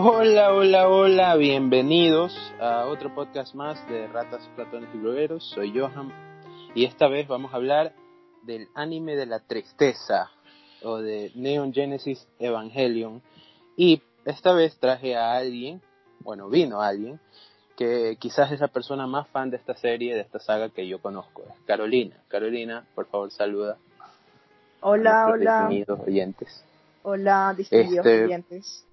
Hola, hola, hola, bienvenidos a otro podcast más de Ratas, Platones y Blogueros. Soy Johan y esta vez vamos a hablar del anime de la tristeza o de Neon Genesis Evangelion. Y esta vez traje a alguien, bueno, vino alguien, que quizás es la persona más fan de esta serie, de esta saga que yo conozco, es Carolina. Carolina, por favor, saluda. Hola, a hola. distinguidos oyentes. Hola, distinguidos Este- oyentes.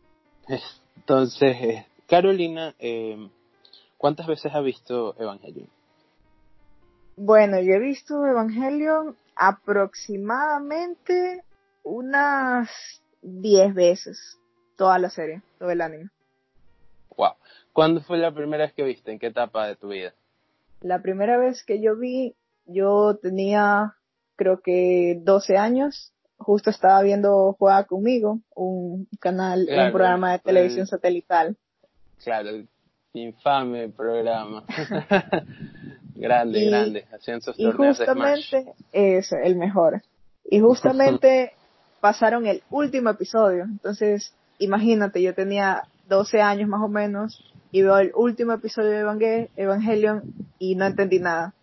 Entonces, eh, Carolina, eh, ¿cuántas veces ha visto Evangelion? Bueno, yo he visto Evangelion aproximadamente unas 10 veces. Toda la serie, todo el anime. Wow. ¿Cuándo fue la primera vez que viste? ¿En qué etapa de tu vida? La primera vez que yo vi, yo tenía creo que 12 años. Justo estaba viendo Juega conmigo, un canal, Claro, un programa de el- televisión satelital. Claro, el infame programa. grande, Y- grande. Hacían sus Y torneos de Smash. justamente es el mejor. Y justamente pasaron el último episodio. Entonces, imagínate, yo tenía 12 años más o menos y veo el último episodio de Evangel- Evangelion y no entendí nada.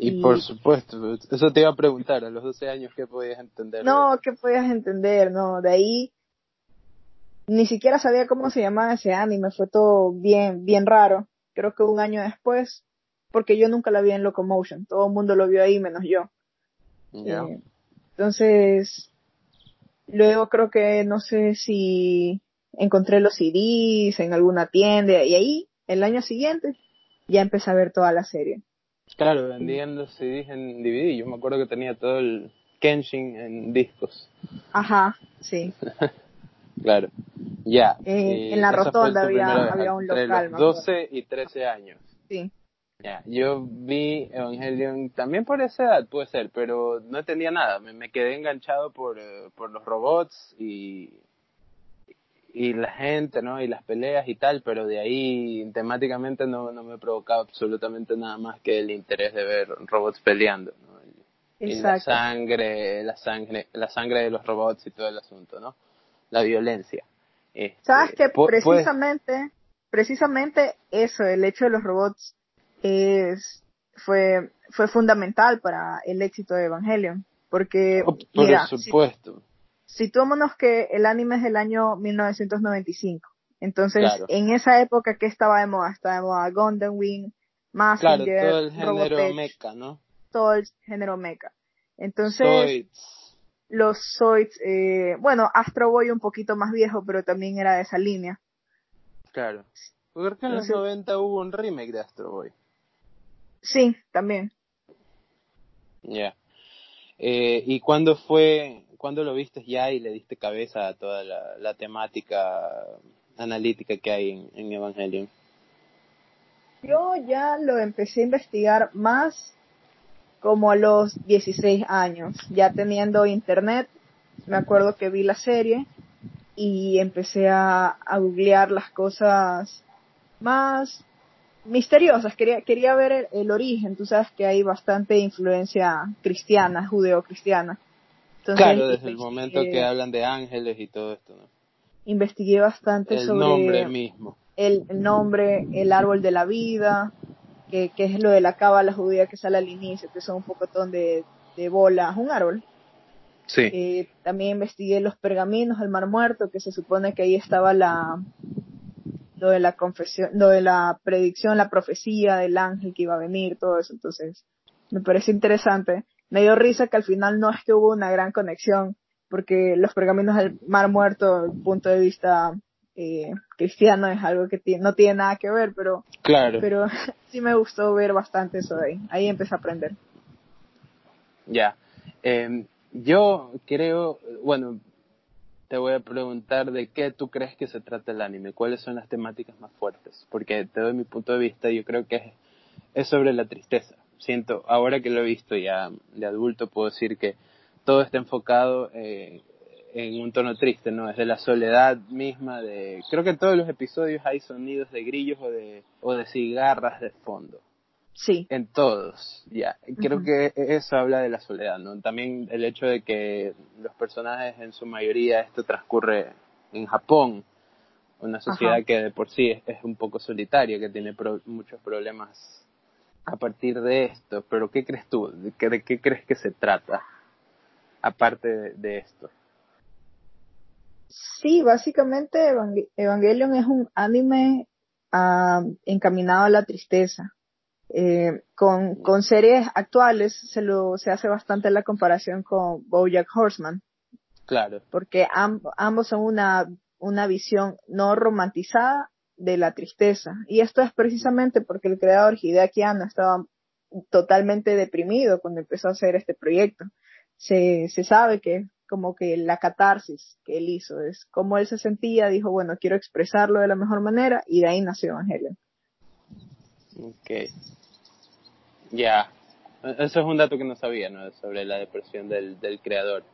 Y, y- por supuesto, eso te iba a preguntar, a los 12 años, ¿qué podías entender? No, ¿qué podías entender? No, de ahí ni siquiera sabía cómo se llamaba ese anime, fue todo bien, bien raro. Creo que un año después, porque yo nunca la vi en Locomotion, todo el mundo lo vio ahí menos yo. Eh, entonces, luego creo que no sé si encontré los CDs en alguna tienda y ahí, el año siguiente, ya empecé a ver toda la serie. Claro, vendían los CDs en DVD. Yo me acuerdo que tenía todo el Kenshin en discos. Ajá, sí. Claro. Ya. Eh, eh, en la esa fue rotonda había- un entre local, los me acuerdo. 12 y 13 años. Sí. Ya, yo vi Evangelion también por esa edad, puede ser, pero no entendía nada. Me, me quedé enganchado por, eh, por los robots y, y la gente, ¿no? Y las peleas y tal, pero de ahí temáticamente no, no me provocaba absolutamente nada más que el interés de ver robots peleando, ¿no? Y, y la sangre, la sangre, la sangre de los robots y todo el asunto, ¿no? La violencia. Este, Sabes que pu- puedes- precisamente, precisamente eso, el hecho de los robots es, fue, fue fundamental para el éxito de Evangelion. Porque, Oh, por mira, si- supuesto. Situémonos que el anime es del año 1995. Entonces, Claro. en esa época, ¿qué estaba de moda? Estaba de moda Gundam Wing, Claro, Mazinger, todo el género Robotech, mecha, ¿no? todo el género mecha. Entonces, Zoids. los Zoids, eh, bueno, Astro Boy un poquito más viejo, pero también era de esa línea. Claro. Creo que en los Entonces- 90 hubo un remake de Astro Boy. Sí, también. Ya. Eh, ¿Y cuándo fue, cuándo lo viste ya y le diste cabeza a toda la, temática analítica que hay en, en Evangelion? Yo ya lo empecé a investigar más como a los 16 años, ya teniendo internet, me acuerdo que vi la serie y empecé a, a googlear las cosas más misteriosas, quería, quería ver el, el origen, tú sabes que hay bastante influencia cristiana, judeo-cristiana. Entonces, claro, desde el momento que hablan de ángeles y todo esto, ¿no? investigué bastante El sobre nombre mismo. el, el nombre, el árbol de la vida, que, que es lo de la cábala judía que sale al inicio, que son un pocotón de, de bolas, un árbol. Sí. Eh, también investigué los pergaminos del Mar Muerto, que se supone que ahí estaba la lo de la confesión, lo de la predicción, la profecía del ángel que iba a venir, todo eso. Entonces, me parece interesante. Me dio risa que al final no es que hubo una gran conexión, porque los pergaminos del Mar Muerto, el punto de vista eh, cristiano, es algo que no tiene nada que ver, pero, Claro. pero sí me gustó ver bastante eso de ahí. Ahí empecé a aprender. Ya. Eh, yo creo, bueno, te voy a preguntar de qué tú crees que se trata el anime, cuáles son las temáticas más fuertes, porque te doy mi punto de vista, yo creo que es, es sobre la tristeza. Siento, ahora que lo he visto ya de adulto, puedo decir que todo está enfocado eh, en un tono triste, ¿no? Es de la soledad misma, de... Creo que en todos los episodios hay sonidos de grillos o de, o de cigarras de fondo. Sí, En todos, ya. Creo que eso habla de la soledad, ¿no? También el hecho de que los personajes en su mayoría esto transcurre en Japón, Una sociedad que de por sí es, un poco solitaria, que tiene muchos problemas a partir de esto. Pero ¿qué crees tú? ¿De qué, crees que se trata? Aparte de, esto. Sí, básicamente Evangelion es un anime ah, encaminado a la tristeza. Eh, con, con, series actuales se lo se hace bastante la comparación con BoJack Horseman. Claro. Porque ambos son una, una visión no romantizada de la tristeza. Y esto es precisamente porque el creador Hideaki Anno estaba totalmente deprimido cuando empezó a hacer este proyecto. Se, se sabe que como que la catarsis que él hizo es como él se sentía, dijo, bueno, quiero expresarlo de la mejor manera y de ahí nació Evangelion. Ok. Ya. Eso es un dato que no sabía, ¿no? Sobre la depresión del, del creador.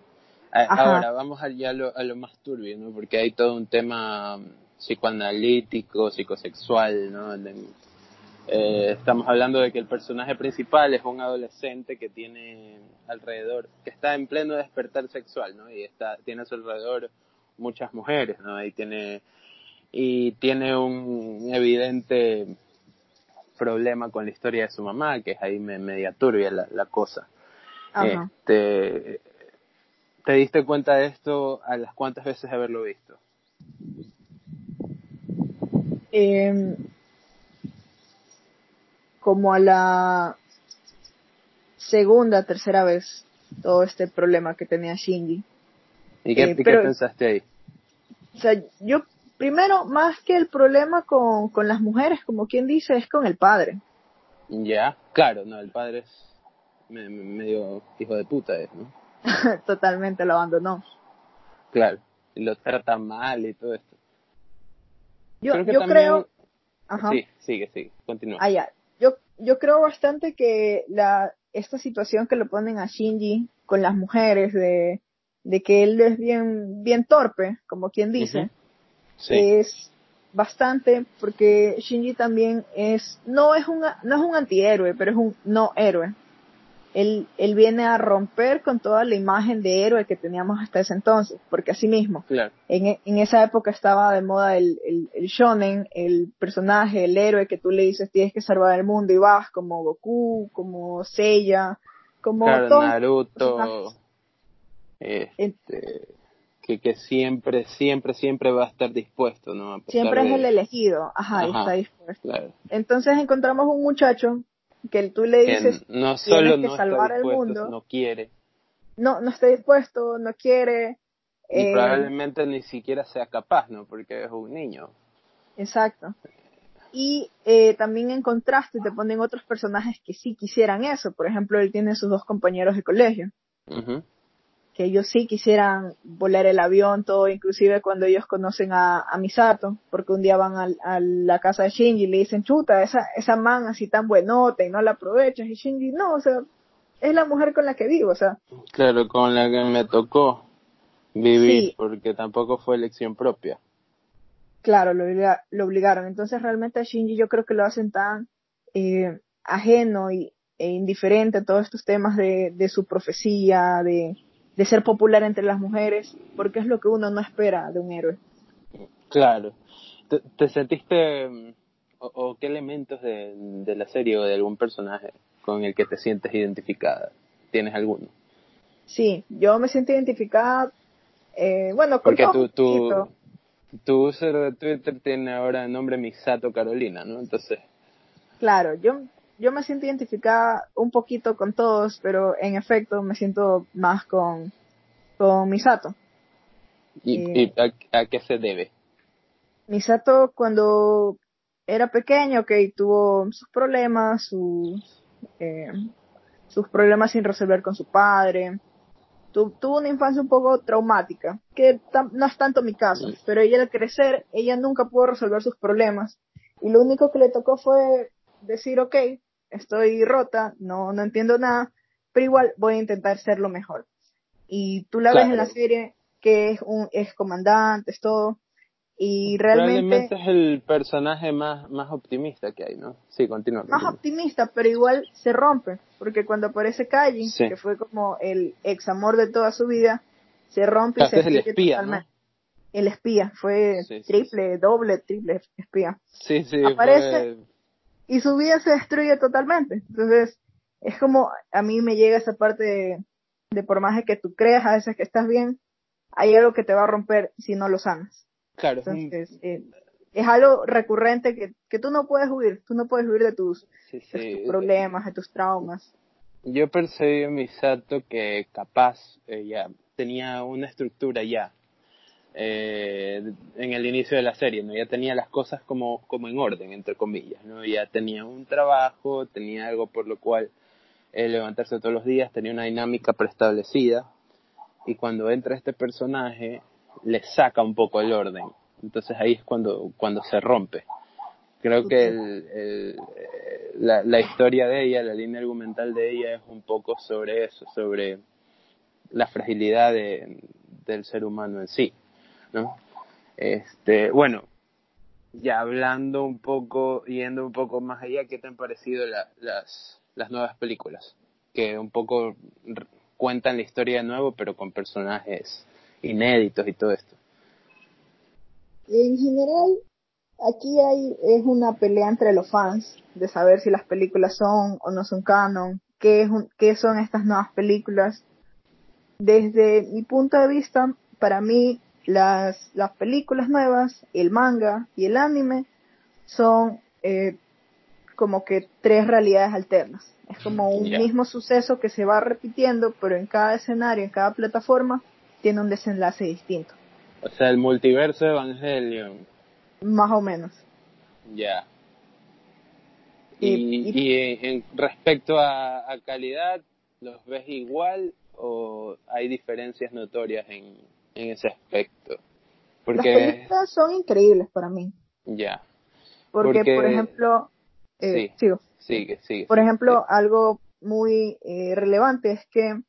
Ahora, vamos ya a lo, a lo más turbio, ¿no? Porque hay todo un tema psicoanalítico, psicosexual, ¿no? Eh, estamos hablando de que el personaje principal es un adolescente que tiene alrededor, que está en pleno despertar sexual, ¿no? Y está, tiene a su alrededor muchas mujeres, ¿no? Y tiene, y tiene un evidente problema con la historia de su mamá, que es ahí media turbia la, la cosa. Este, ¿Te diste cuenta de esto a las cuantas veces de haberlo visto? Em, como a la segunda, tercera vez, todo este problema que tenía Shinji. ¿Y qué, eh, pensaste ahí? O sea, yo primero, más que el problema con, con las mujeres, como quien dice, es con el padre. Ya, claro, no, el padre es medio hijo de puta, ¿no? Totalmente lo abandonó. Claro, y lo trata mal y todo esto. Yo creo... yo creo... Ajá. Sí, sigue, sigue, continúa. Ah, ya. Yo, yo creo bastante que la, esta situación que lo ponen a Shinji con las mujeres de, de que él es bien, bien torpe, como quien dice, es bastante porque Shinji también es no es un no es un antihéroe pero es un no héroe él, él viene a romper con toda la imagen de héroe que teníamos hasta ese entonces porque así mismo en, en, esa época estaba de moda el, el, el, shonen el personaje el héroe que tú le dices tienes que salvar el mundo y vas como Goku como Seiya como Naruto este que, que siempre, siempre, siempre va a estar dispuesto, ¿no? siempre es el elegido, ajá, está dispuesto. Entonces encontramos un muchacho que tú le dices, no solo que salvar el mundo, no quiere. No, no está dispuesto, no quiere. Y eh, probablemente ni siquiera sea capaz, ¿no? Porque es un niño. Exacto. Y eh, también en contraste te ponen otros personajes que sí quisieran eso. Por ejemplo, él tiene sus dos compañeros de colegio que ellos sí quisieran volar el avión, todo, inclusive cuando ellos conocen a, a Misato, porque un día van a, la casa de Shinji y le dicen, chuta, esa, esa man así tan buenota y no la aprovechas, y Shinji, no, o sea, es la mujer con la que vivo, o sea. Claro, con la que me tocó vivir, porque tampoco fue elección propia. Claro, lo, lo obligaron. Entonces realmente a Shinji yo creo que lo hacen tan eh, ajeno y, e indiferente a todos estos temas de, de su profecía, de, de ser popular entre las mujeres, porque es lo que uno no espera de un héroe. Claro. ¿Te, sentiste, mm, o, qué elementos de, de, la serie o de algún personaje con el que te sientes identificada? ¿Tienes alguno? Sí, yo me siento identificada, eh, bueno, con Porque tu, tu, tu user de Twitter tiene ahora el nombre Misato Carolina, ¿no? Entonces... Claro, yo yo me siento identificada un poquito con todos, pero en efecto me siento más con, con Misato. ¿Y, eh, a, qué se debe? Misato cuando era pequeño, ok, tuvo sus problemas, sus, eh, sus problemas sin resolver con su padre. tuvo una infancia un poco traumática, que no es tanto mi caso, pero ella al crecer, ella nunca pudo resolver sus problemas. Y lo único que le tocó fue decir, ok, estoy rota, no, no entiendo nada, pero igual voy a intentar ser lo mejor. Y tú la ves en la serie que es un es comandante, es todo, y realmente... es el personaje más, más optimista que hay, ¿no? Sí, continúa. Más optimista, pero igual se rompe, porque cuando aparece Kaji, que fue como el ex amor de toda su vida, se rompe y se es el espía, el espía, fue triple, doble, triple espía. Sí, sí, Aparece y su vida se destruye totalmente. Entonces, es como a mí me llega esa parte de, por más de que tú creas a veces que estás bien, hay algo que te va a romper si no lo sanas. Claro. Entonces, eh, es algo recurrente que, que tú no puedes huir, tú no puedes huir de tus, problemas, de tus traumas. Yo percibí en Misato que capaz ella tenía una estructura ya eh, en el inicio de la serie, ¿no? Ya tenía las cosas como, como en orden, entre comillas, ¿no? Ya tenía un trabajo, tenía algo por lo cual eh, levantarse todos los días, tenía una dinámica preestablecida y cuando entra este personaje le saca un poco el orden entonces ahí es cuando, cuando se rompe. Creo que el, la, la historia de ella, la línea argumental de ella es un poco sobre eso, sobre la fragilidad de, del ser humano en sí, ¿no? Este, bueno, ya hablando un poco, yendo un poco más allá, ¿qué te han parecido las, las nuevas películas? Que un poco cuentan la historia de nuevo, pero con personajes inéditos y todo esto. En general, aquí hay, es una pelea entre los fans de saber si las películas son o no son canon, qué, es qué son estas nuevas películas. Desde mi punto de vista, para mí las, las películas nuevas, el manga y el anime son eh, como que tres realidades alternas. Es como un mismo suceso que se va repitiendo, pero en cada escenario, en cada plataforma, tiene un desenlace distinto. O sea, el multiverso de Evangelion. Más o menos. Ya. Y, y, en, respecto a, calidad, ¿los ves igual o hay diferencias notorias en, en ese aspecto? Porque... Las películas son increíbles para mí. Ya. Porque, por ejemplo, eh, sí, sigo. Sigue, sigue. Por ejemplo, algo muy eh, relevante es que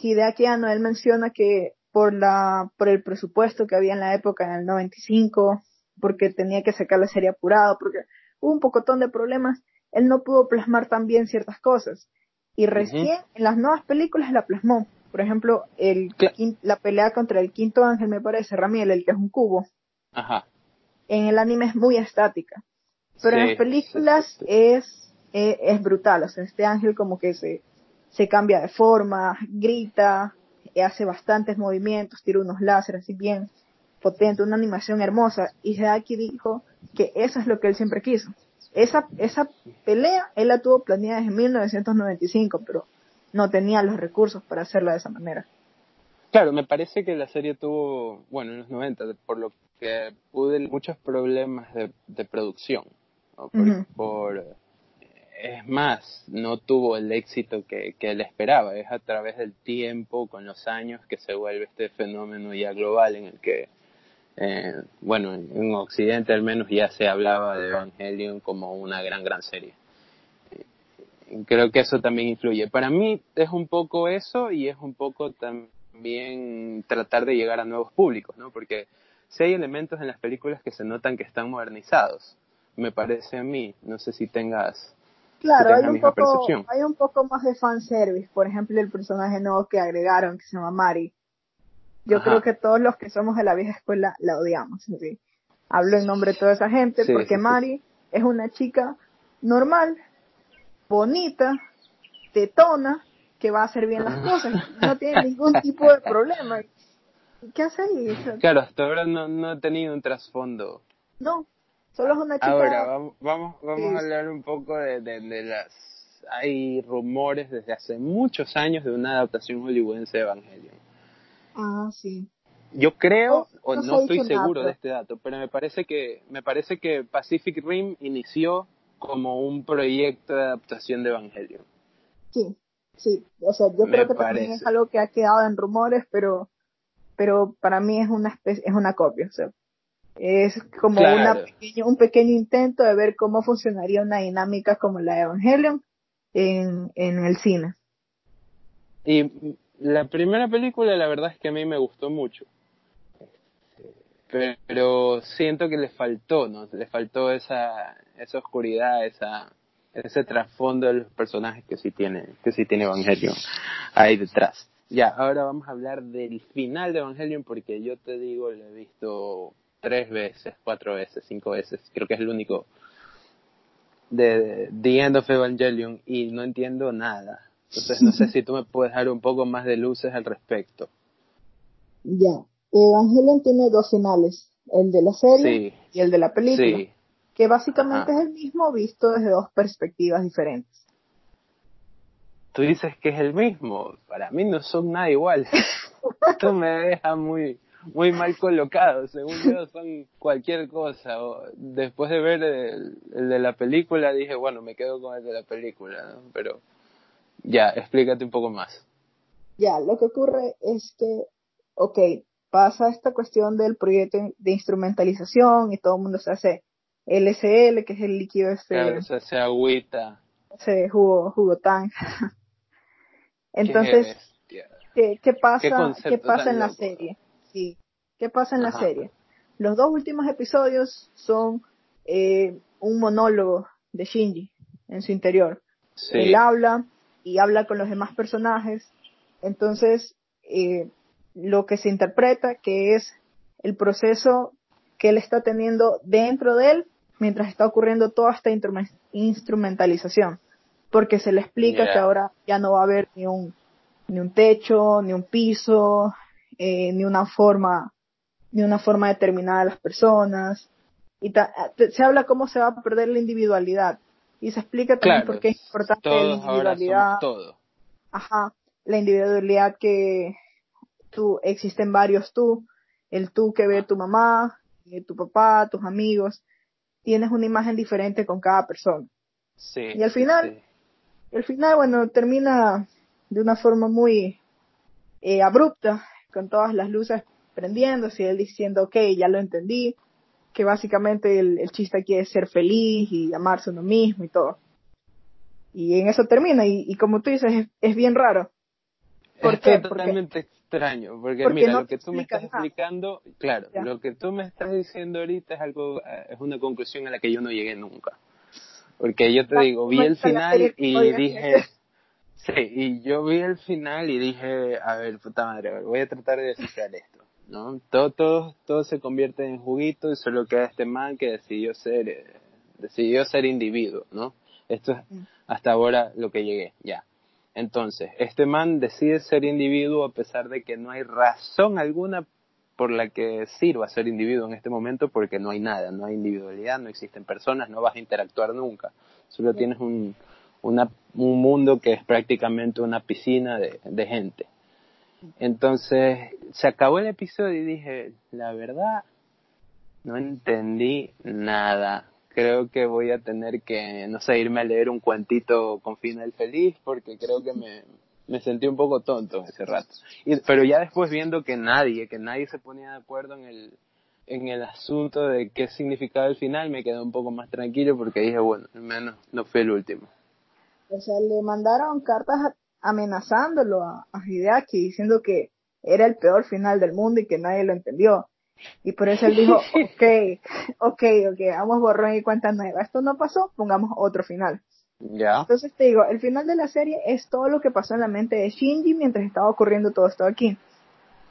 Hideaki Anno, él menciona que por la por el presupuesto que había en la época en el 95, porque tenía que sacar la serie apurado, porque hubo un pocotón de problemas, él no pudo plasmar tan bien ciertas cosas. Y recién en las nuevas películas la plasmó. Por ejemplo, el, la pelea contra el quinto ángel, me parece, Ramiel, el que es un cubo. Ajá. En el anime es muy estática. Pero en las películas es, es, es, brutal. O sea, este ángel como que se, se cambia de forma, grita, hace bastantes movimientos, tira unos láseres así bien potente, una animación hermosa. Y Hideaki dijo que eso es lo que él siempre quiso. Esa, esa pelea él la tuvo planeada en 1995, pero no tenía los recursos para hacerla de esa manera. Claro, me parece que la serie tuvo, bueno, en los 90, por lo que pude muchos problemas de, de producción, por es más, no tuvo el éxito que, que él esperaba. Es a través del tiempo, con los años, que se vuelve este fenómeno ya global en el que, eh, bueno, en, Occidente al menos ya se hablaba de Evangelion como una gran, gran serie. Creo que eso también influye. Para mí es un poco eso y es un poco también tratar de llegar a nuevos públicos, ¿no? Porque si hay elementos en las películas que se notan que están modernizados, me parece a mí. No sé si tengas Claro, hay un, poco, hay un poco más de fanservice. Por ejemplo, el personaje nuevo que agregaron, que se llama Mari. Yo creo que todos los que somos de la vieja escuela la odiamos. ¿sí? Hablo en nombre de toda esa gente porque Mari es una chica normal, bonita, tetona, que va a hacer bien las cosas. No tiene ningún tipo de problema. ¿Qué hace ahí? Claro, hasta ahora no, no ha tenido un trasfondo. No, Solo es una chica. Ahora, vamos, vamos, vamos a hablar un poco de, de, las. Hay rumores desde hace muchos años de una adaptación hollywoodense de Evangelion. Ah, sí. Yo creo, o no, estoy seguro de este dato, pero me parece que me parece que Pacific Rim inició como un proyecto de adaptación de Evangelion. Sí, sí. O sea, yo creo que también es algo que ha quedado en rumores, pero pero para mí es una especie, es una copia. O sea, es como una un pequeño intento de ver cómo funcionaría una dinámica como la de Evangelion en, en el cine. Y la primera película, la verdad es que a mí me gustó mucho. Pero siento que le faltó, ¿no? Le faltó esa, esa oscuridad, esa, ese trasfondo de los personajes que sí tiene, que sí tiene Evangelion ahí detrás. Ya, ahora vamos a hablar del final de Evangelion porque yo te digo, lo he visto tres veces, cuatro veces, cinco veces, creo que es el único de The End of Evangelion y no entiendo nada. Entonces no sé si tú me puedes dar un poco más de luces al respecto. Ya, Evangelion tiene dos finales, el de la serie y el de la película, que básicamente es el mismo visto desde dos perspectivas diferentes. Tú dices que es el mismo, para mí no son nada igual. Esto me deja muy muy mal colocado, según yo son cualquier cosa. después de ver el, de la película dije, bueno, me quedo con el de la película, pero ya, explícate un poco más. Ya, lo que ocurre es que, ok, pasa esta cuestión del proyecto de instrumentalización y todo el mundo se hace LSL, que es el líquido este. Se hace agüita. Se jugo, jugo tan. Entonces, ¿qué, ¿qué, pasa, ¿qué pasa en la serie? Sí. ¿Qué pasa en la serie? Los dos últimos episodios son eh, un monólogo de Shinji en su interior. Él habla y habla con los demás personajes. Entonces, eh, lo que se interpreta que es el proceso que él está teniendo dentro de él mientras está ocurriendo toda esta instrumentalización. Porque se le explica que ahora ya no va a haber ni un, ni un techo, ni un piso, eh, ni una forma, ni una forma determinada de las personas. Y se habla cómo se va a perder la individualidad. Y se explica también por qué es importante la individualidad. Todo. Ajá. La individualidad que tú, existen varios tú. El tú que ve tu mamá, eh, tu papá, tus amigos. Tienes una imagen diferente con cada persona. Sí. Y al final, al final, bueno, termina de una forma muy eh, abrupta con todas las luces prendiéndose y él diciendo, ok, ya lo entendí, que básicamente el, chiste aquí es ser feliz y amarse a uno mismo y todo. Y en eso termina, y, como tú dices, es, bien raro. ¿Por es totalmente extraño, porque, mira, lo que tú me estás explicando, claro, lo que tú me estás diciendo ahorita es algo, eh, es una conclusión a la que yo no llegué nunca. Porque yo te digo, vi el final y dije, Sí, y yo vi el final y dije, a ver, puta madre, voy a tratar de descifrar esto, ¿no? Todo, todo, todo se convierte en juguito y solo queda este man que decidió ser, eh, decidió ser individuo, ¿no? Esto es mm. hasta ahora lo que llegué, ya. Entonces, este man decide ser individuo a pesar de que no hay razón alguna por la que sirva ser individuo en este momento porque no hay nada, no hay individualidad, no existen personas, no vas a interactuar nunca. Solo tienes un, una, un mundo que es prácticamente una piscina de, de gente. Entonces, se acabó el episodio y dije, la verdad, no entendí nada. Creo que voy a tener que, no sé, irme a leer un cuentito con final feliz porque creo que me, me sentí un poco tonto ese rato. Y, pero ya después viendo que nadie, que nadie se ponía de acuerdo en el, en el asunto de qué significaba el final, me quedé un poco más tranquilo porque dije, bueno, al menos no fue el último. O sea, le mandaron cartas amenazándolo a, Hideaki diciendo que era el peor final del mundo y que nadie lo entendió. Y por eso él dijo, ok, ok, ok, vamos borrón y cuenta nueva. Esto no pasó, pongamos otro final. Ya. Entonces te digo, el final de la serie es todo lo que pasó en la mente de Shinji mientras estaba ocurriendo todo esto aquí.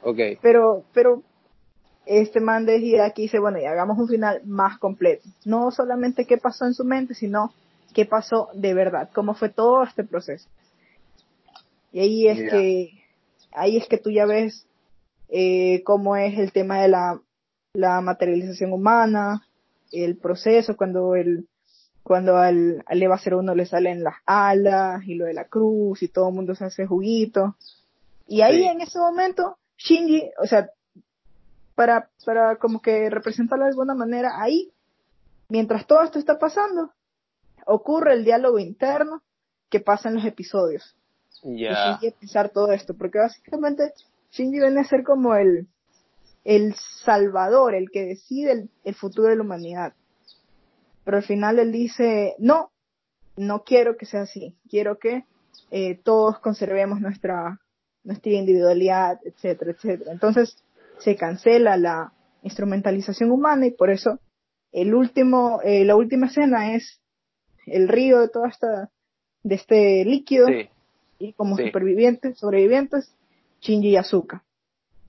Ok. Pero, pero, este man de Hideaki dice, bueno, y hagamos un final más completo. No solamente qué pasó en su mente, sino qué pasó de verdad, cómo fue todo este proceso. Y ahí es que, ahí es que tú ya ves eh, cómo es el tema de la, la materialización humana, el proceso cuando el cuando al, al Eva 01 le salen las alas y lo de la cruz y todo el mundo se hace juguito. Y ahí en ese momento, Shinji, o sea, para, para como que representarlo de alguna manera, ahí, mientras todo esto está pasando, ocurre el diálogo interno que pasa en los episodios. Ya. Y pensar todo esto, porque básicamente Shinji viene a ser como el, el salvador, el que decide el, futuro de la humanidad. Pero al final él dice, no, no quiero que sea así, quiero que eh, todos conservemos nuestra, nuestra individualidad, etcétera, etcétera. Entonces se cancela la instrumentalización humana y por eso el último, eh, la última escena es el río de toda esta, de este líquido, y como supervivientes, sobrevivientes, Shinji y Asuka.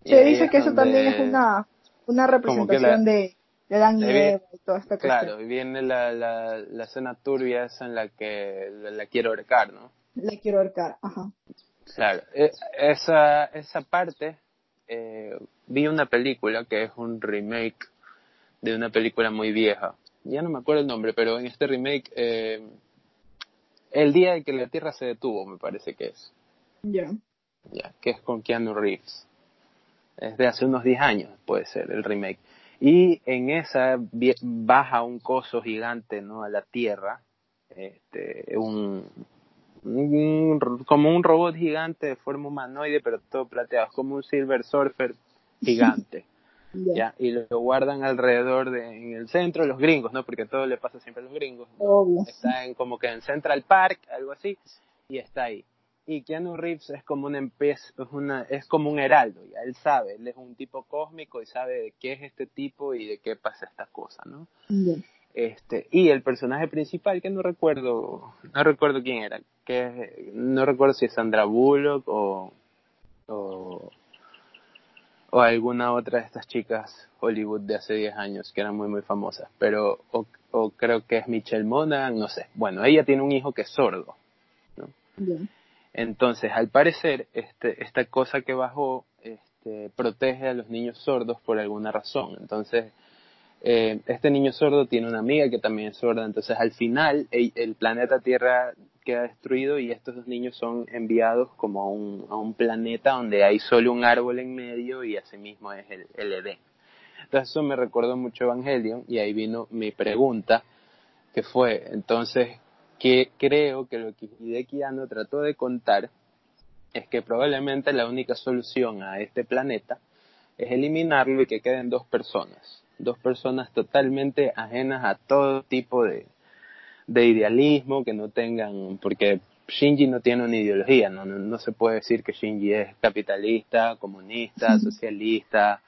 Se dice que eso también es una, una representación de, de Dan y Eva y toda esta cuestión. Claro, y viene la, la, la escena turbia esa en la que la, quiero ahorcar, ¿no? La quiero ahorcar, ajá. Claro, e, esa, esa parte, eh, vi una película que es un remake de una película muy vieja. Ya no me acuerdo el nombre, pero en este remake, eh, el día en que la Tierra se detuvo, me parece que es. Ya. Ya, que es con Keanu Reeves. Es de hace unos 10 años, puede ser, el remake. Y en esa baja un coso gigante, ¿no? A la Tierra. Este, un, como un robot gigante de forma humanoide, pero todo plateado, es como un Silver Surfer gigante. ¿ya? Y lo guardan alrededor de, en el centro, los gringos, ¿no? Porque todo le pasa siempre a los gringos. Está en, como que en Central Park, algo así, y está ahí. Y Keanu Reeves es como un es una, es como un heraldo, ya él sabe, él es un tipo cósmico y sabe de qué es este tipo y de qué pasa esta cosa, ¿no? Este, y el personaje principal, que no recuerdo, no recuerdo quién era, que no recuerdo si es Sandra Bullock o, o, o alguna otra de estas chicas Hollywood de hace 10 años que eran muy muy famosas, pero o, o creo que es Michelle Monaghan, no sé. Bueno, ella tiene un hijo que es sordo, ¿no? Entonces, al parecer, este, esta cosa que bajó este, protege a los niños sordos por alguna razón. Entonces, eh, este niño sordo tiene una amiga que también es sorda. Entonces, al final, el, planeta Tierra queda destruido y estos dos niños son enviados como a un, a un planeta donde hay solo un árbol en medio y asimismo es el, el. Entonces eso me recordó mucho Evangelion y ahí vino mi pregunta, que fue, entonces, que creo que lo que Hideki Anno trató de contar es que probablemente la única solución a este planeta es eliminarlo y que queden dos personas, dos personas totalmente ajenas a todo tipo de, de idealismo, que no tengan, porque Shinji no tiene una ideología, no, no, no se puede decir que Shinji es capitalista, comunista, socialista,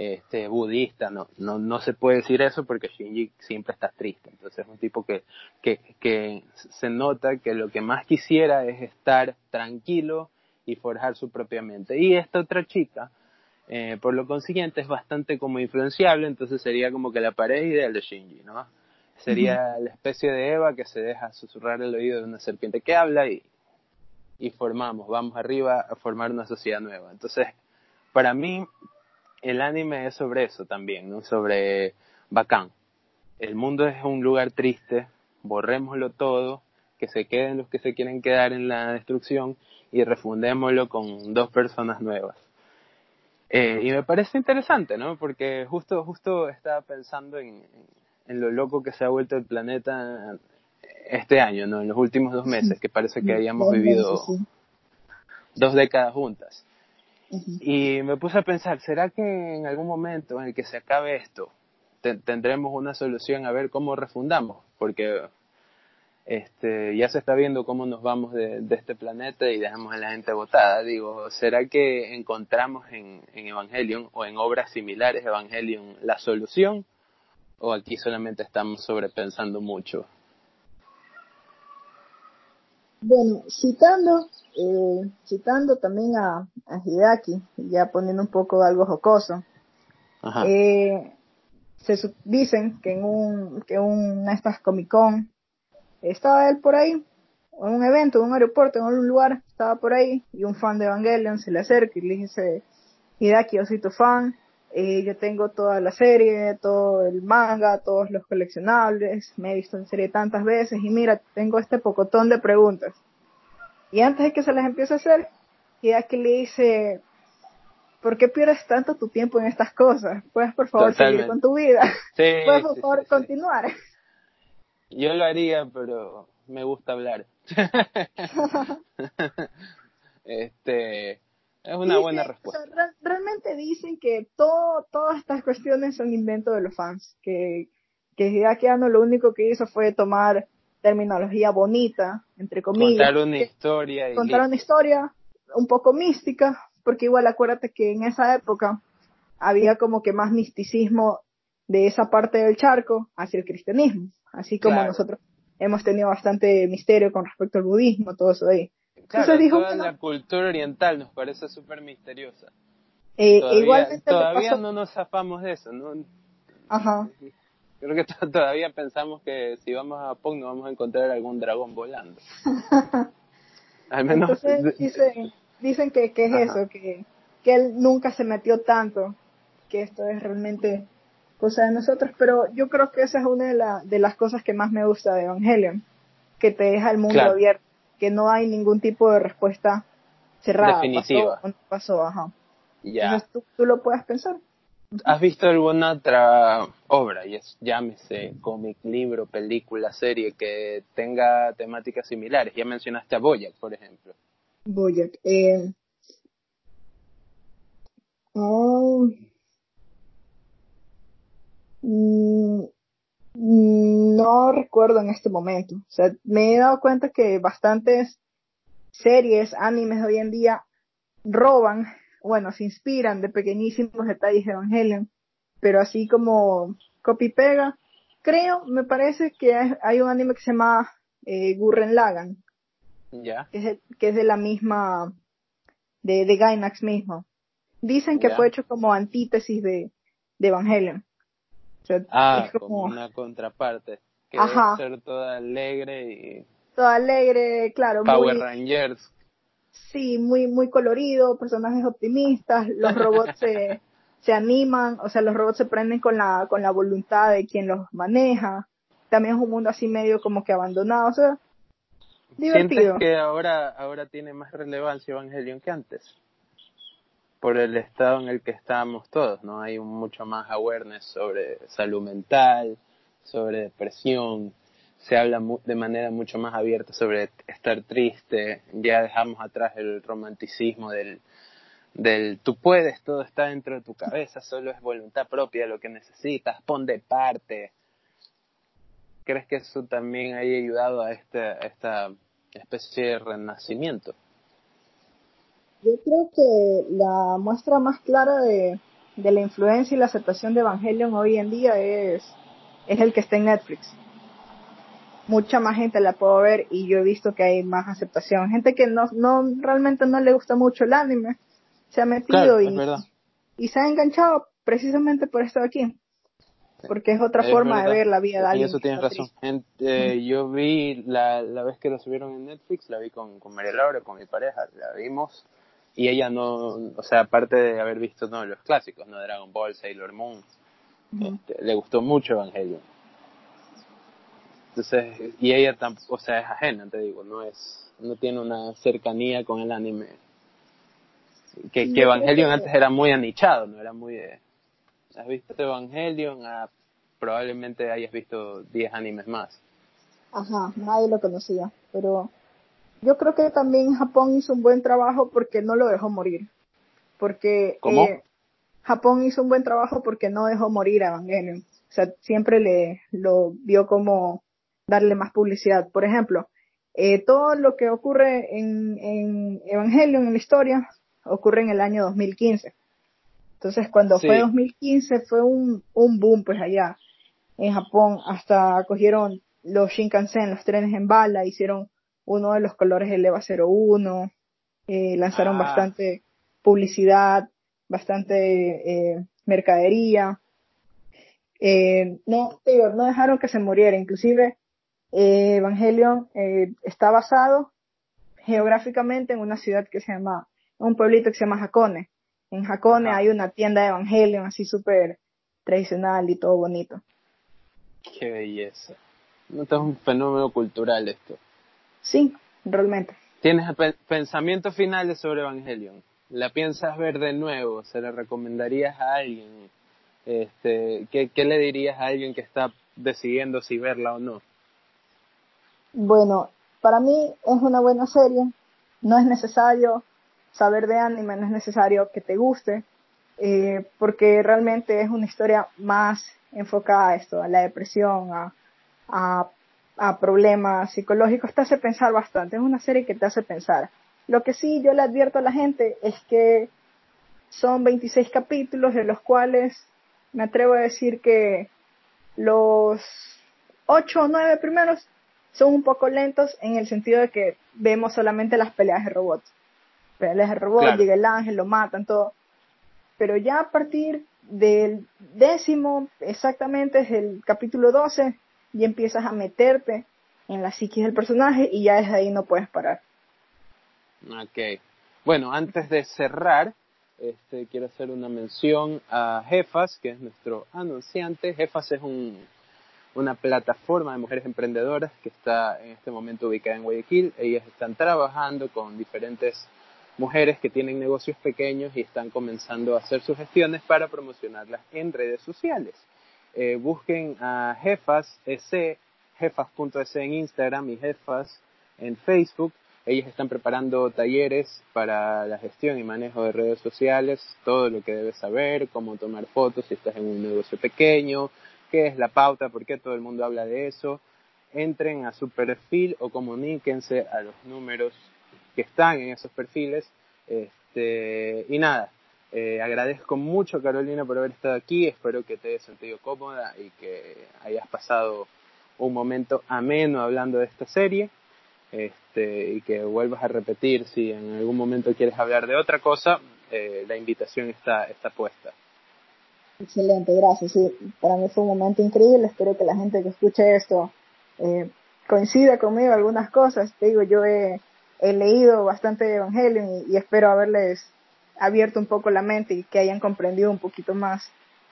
este, budista, no, no, no se puede decir eso porque Shinji siempre está triste. Entonces es un tipo que, que, que se nota que lo que más quisiera es estar tranquilo y forjar su propia mente. Y esta otra chica, eh, por lo consiguiente, es bastante como influenciable, entonces sería como que la pared ideal de Shinji, ¿no? Sería la especie de Eva que se deja susurrar el oído de una serpiente que habla y, y formamos, vamos arriba a formar una sociedad nueva. Entonces, para mí, el anime es sobre eso también, ¿no? Sobre bacán. El mundo es un lugar triste, borrémoslo todo, que se queden los que se quieren quedar en la destrucción y refundémoslo con dos personas nuevas. Eh, y me parece interesante, ¿no? Porque justo, justo estaba pensando en, en, lo loco que se ha vuelto el planeta este año, ¿no? En los últimos dos meses, que parece que hayamos vivido dos décadas juntas. Y me puse a pensar, ¿será que en algún momento en el que se acabe esto, tendremos una solución a ver cómo refundamos? Porque este, ya se está viendo cómo nos vamos de, este planeta y dejamos a la gente botada. Digo, ¿será que encontramos en, en Evangelion o en obras similares a Evangelion la solución? ¿O aquí solamente estamos sobrepensando mucho? Bueno, citando, eh, citando también a, a Hideaki, ya poniendo un poco algo jocoso, eh, se dicen que en un, que una estas Comic Con estaba él por ahí, en un evento, en un aeropuerto, en un lugar, estaba por ahí, y un fan de Evangelion se le acerca y le dice, Hideaki, yo soy tu fan, eh, yo tengo toda la serie, todo el manga, todos los coleccionables, me he visto en serie tantas veces y mira, tengo este pocotón de preguntas. Y antes de que se las empiece a hacer, ya que le dice, ¿por qué pierdes tanto tu tiempo en estas cosas? ¿Puedes por favor seguir con tu vida? ¿Puedes por favor continuar? Yo lo haría, pero me gusta hablar. este, es una buena respuesta. realmente dicen que todo, todas estas cuestiones son invento de los fans, que, que Hideaki lo único que hizo fue tomar terminología bonita, entre comillas. Contar una historia. contar una historia un poco mística, porque igual acuérdate que en esa época había como que más misticismo de esa parte del charco hacia el cristianismo, así como nosotros hemos tenido bastante misterio con respecto al budismo, todo eso ahí. Claro, toda la cultura oriental nos parece súper misteriosa. Eh, todavía igualmente me todavía pasó- no nos zafamos de eso, ¿no? Ajá. Creo que to- todavía pensamos que si vamos a Japón no vamos a encontrar algún dragón volando. Al menos Entonces dicen, dicen que, que es Ajá. eso, que, que él nunca se metió tanto, que esto es realmente cosa de nosotros, pero yo creo que esa es una de, la- de las cosas que más me gusta de Evangelion, que te deja el mundo Claro. abierto, que no hay ningún tipo de respuesta cerrada. Definitiva. Pasó no pasó, ajá. ya. Entonces tú, tú lo puedes pensar. ¿Has visto alguna otra obra, y es, llámese cómic, libro, película, serie, que tenga temáticas similares? Ya mencionaste a Boyack, por ejemplo. Boyack. Eh, oh, mm, no recuerdo en este momento. O sea, me he dado cuenta que bastantes series, animes de hoy en día roban, bueno, se inspiran de pequeñísimos detalles de Evangelion, pero así como copy pega, creo, me parece que hay, un anime que se llama eh, Gurren Lagann, Ya. que es, de- que es de la misma, de, de Gainax mismo. Dicen que fue hecho como antítesis de, de Evangelion. Ah, es como como una contraparte. Que Ajá. debe ser toda alegre y todo alegre, claro, Power muy, Rangers. sí, muy, muy colorido, personajes optimistas, los robots se, se animan, o sea, los robots se prenden con la, con la voluntad de quien los maneja. También es un mundo así medio como que abandonado, o sea, divertido. ¿Sientes que ahora, ahora tiene más relevancia Evangelion que antes? Por el estado en el que estamos todos, ¿no? Hay mucho más awareness sobre salud mental, sobre depresión, se habla de manera mucho más abierta sobre estar triste, ya dejamos atrás el romanticismo del, del tú puedes, todo está dentro de tu cabeza, solo es voluntad propia lo que necesitas, pon de parte. ¿Crees que eso también haya ayudado a este, a esta especie de renacimiento? Yo creo que la muestra más clara de, de la influencia y la aceptación de Evangelion hoy en día es, es el que está en Netflix. Mucha más gente la puedo ver y yo he visto que hay más aceptación. Gente que no, no realmente no le gusta mucho el anime se ha metido Claro, y, y se ha enganchado precisamente por esto de aquí. Porque es otra Es forma verdad. de ver la vida de En alguien. eso que tienes razón. En- eh, yo vi la, la vez que lo subieron en Netflix, la vi con, con María Laura, con mi pareja, la vimos. Y ella no, o sea, aparte de haber visto no, los clásicos, ¿no? Dragon Ball, Sailor Moon, este, le gustó mucho Evangelion. Entonces, y ella tampoco, o sea, es ajena, te digo, no es, no tiene una cercanía con el anime. Que, Sí, que Evangelion que- antes era muy anichado, no era muy de, ¿has visto Evangelion? Ah, probablemente hayas visto 10 animes más. Ajá, nadie lo conocía, pero yo creo que también Japón hizo un buen trabajo porque no lo dejó morir. Porque ¿Cómo? eh, Japón hizo un buen trabajo porque no dejó morir a Evangelion. O sea, siempre le lo vio como darle más publicidad. Por ejemplo, eh, todo lo que ocurre en, en Evangelion, en la historia, ocurre en el año 2015. Entonces, cuando Sí. fue 2015, fue un, un boom, pues allá en Japón. Hasta cogieron los Shinkansen, los trenes en bala, hicieron uno de los colores del EVA 01, eh, lanzaron Ah. bastante publicidad, bastante eh, mercadería. Eh, no, digo, no dejaron que se muriera. Inclusive, Evangelion está basado geográficamente en una ciudad que se llama, un pueblito que se llama Hakone. En Hakone hay una tienda de Evangelion así súper tradicional y todo bonito. Qué belleza. No es un fenómeno cultural esto. Sí, realmente. ¿Tienes pe- pensamientos finales sobre Evangelion? ¿La piensas ver de nuevo? ¿Se la recomendarías a alguien? Este, ¿qué, ¿Qué le dirías a alguien que está decidiendo si verla o no? Bueno, para mí es una buena serie. No es necesario saber de anime, no es necesario que te guste, eh, porque realmente es una historia más enfocada a esto, a la depresión, a, a, a problemas psicológicos. Te hace pensar bastante. Es una serie que te hace pensar. Lo que sí yo le advierto a la gente es que son 26 capítulos, de los cuales me atrevo a decir que los 8 o 9 primeros son un poco lentos en el sentido de que vemos solamente las peleas de robots. Peleas de robots, llega el ángel, lo matan, todo. Pero ya a partir del décimo, exactamente es el capítulo 12, y empiezas a meterte en la psiquis del personaje y ya desde ahí no puedes parar. Ok. Bueno, antes de cerrar, este, quiero hacer una mención a Jefas, que es nuestro anunciante. Jefas es un, una plataforma de mujeres emprendedoras que está en este momento ubicada en Guayaquil. Ellas están trabajando con diferentes mujeres que tienen negocios pequeños y están comenzando a hacer sus gestiones para promocionarlas en redes sociales. Eh, busquen a Jefas, jefas.es en Instagram y Jefas en Facebook ellos están preparando talleres para la gestión y manejo de redes sociales, todo lo que debes saber, cómo tomar fotos si estás en un negocio pequeño, qué es la pauta, por qué todo el mundo habla de eso. Entren a su perfil o comuníquense a los números que están en esos perfiles. Este, y nada, eh, agradezco mucho Carolina por haber estado aquí, espero que te hayas sentido cómoda y que hayas pasado un momento ameno hablando de esta serie este, y que vuelvas a repetir si en algún momento quieres hablar de otra cosa, eh, la invitación está, está puesta. Excelente, gracias. Sí, para mí fue un momento increíble. Espero que la gente que escuche esto eh, coincida conmigo algunas cosas. Te digo, yo he, leído bastante Evangelio y, y, espero haberles abierto un poco la mente y que hayan comprendido un poquito más.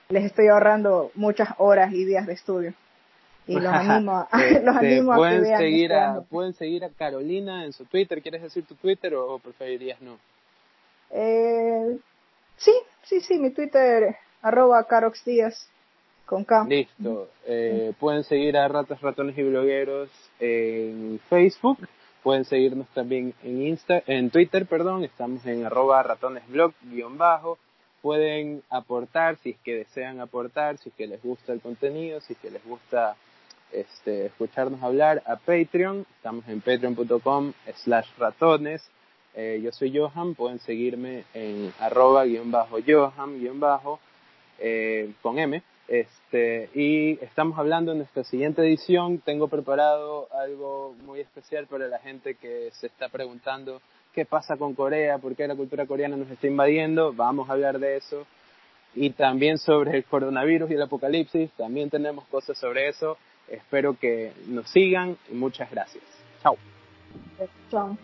Les estoy ahorrando muchas horas y días de estudio. Y los animo, a, este, los animo a pueden que seguir a, pueden seguir a Carolina en su Twitter ¿quieres decir tu Twitter o, preferirías no? Eh, sí sí sí mi Twitter arroba Carox Díaz con K. Listo. Eh, pueden seguir a Ratas Ratones y Blogueros en Facebook pueden seguirnos también en Insta en Twitter perdón estamos en arroba ratonesblog guion bajo pueden aportar si es que desean aportar, si es que les gusta el contenido, si es que les gusta este, escucharnos hablar a Patreon. Estamos en patreon.com slash ratones. Eh, yo soy Johan, pueden seguirme en arroba guion bajo Johan guion bajo eh, con M. Este, y estamos hablando en nuestra siguiente edición. Tengo preparado algo muy especial para la gente que se está preguntando qué pasa con Corea, por qué la cultura coreana nos está invadiendo. Vamos a hablar de eso. Y también sobre el coronavirus y el apocalipsis. También tenemos cosas sobre eso. Espero que nos sigan muchas gracias. Chao. Chao.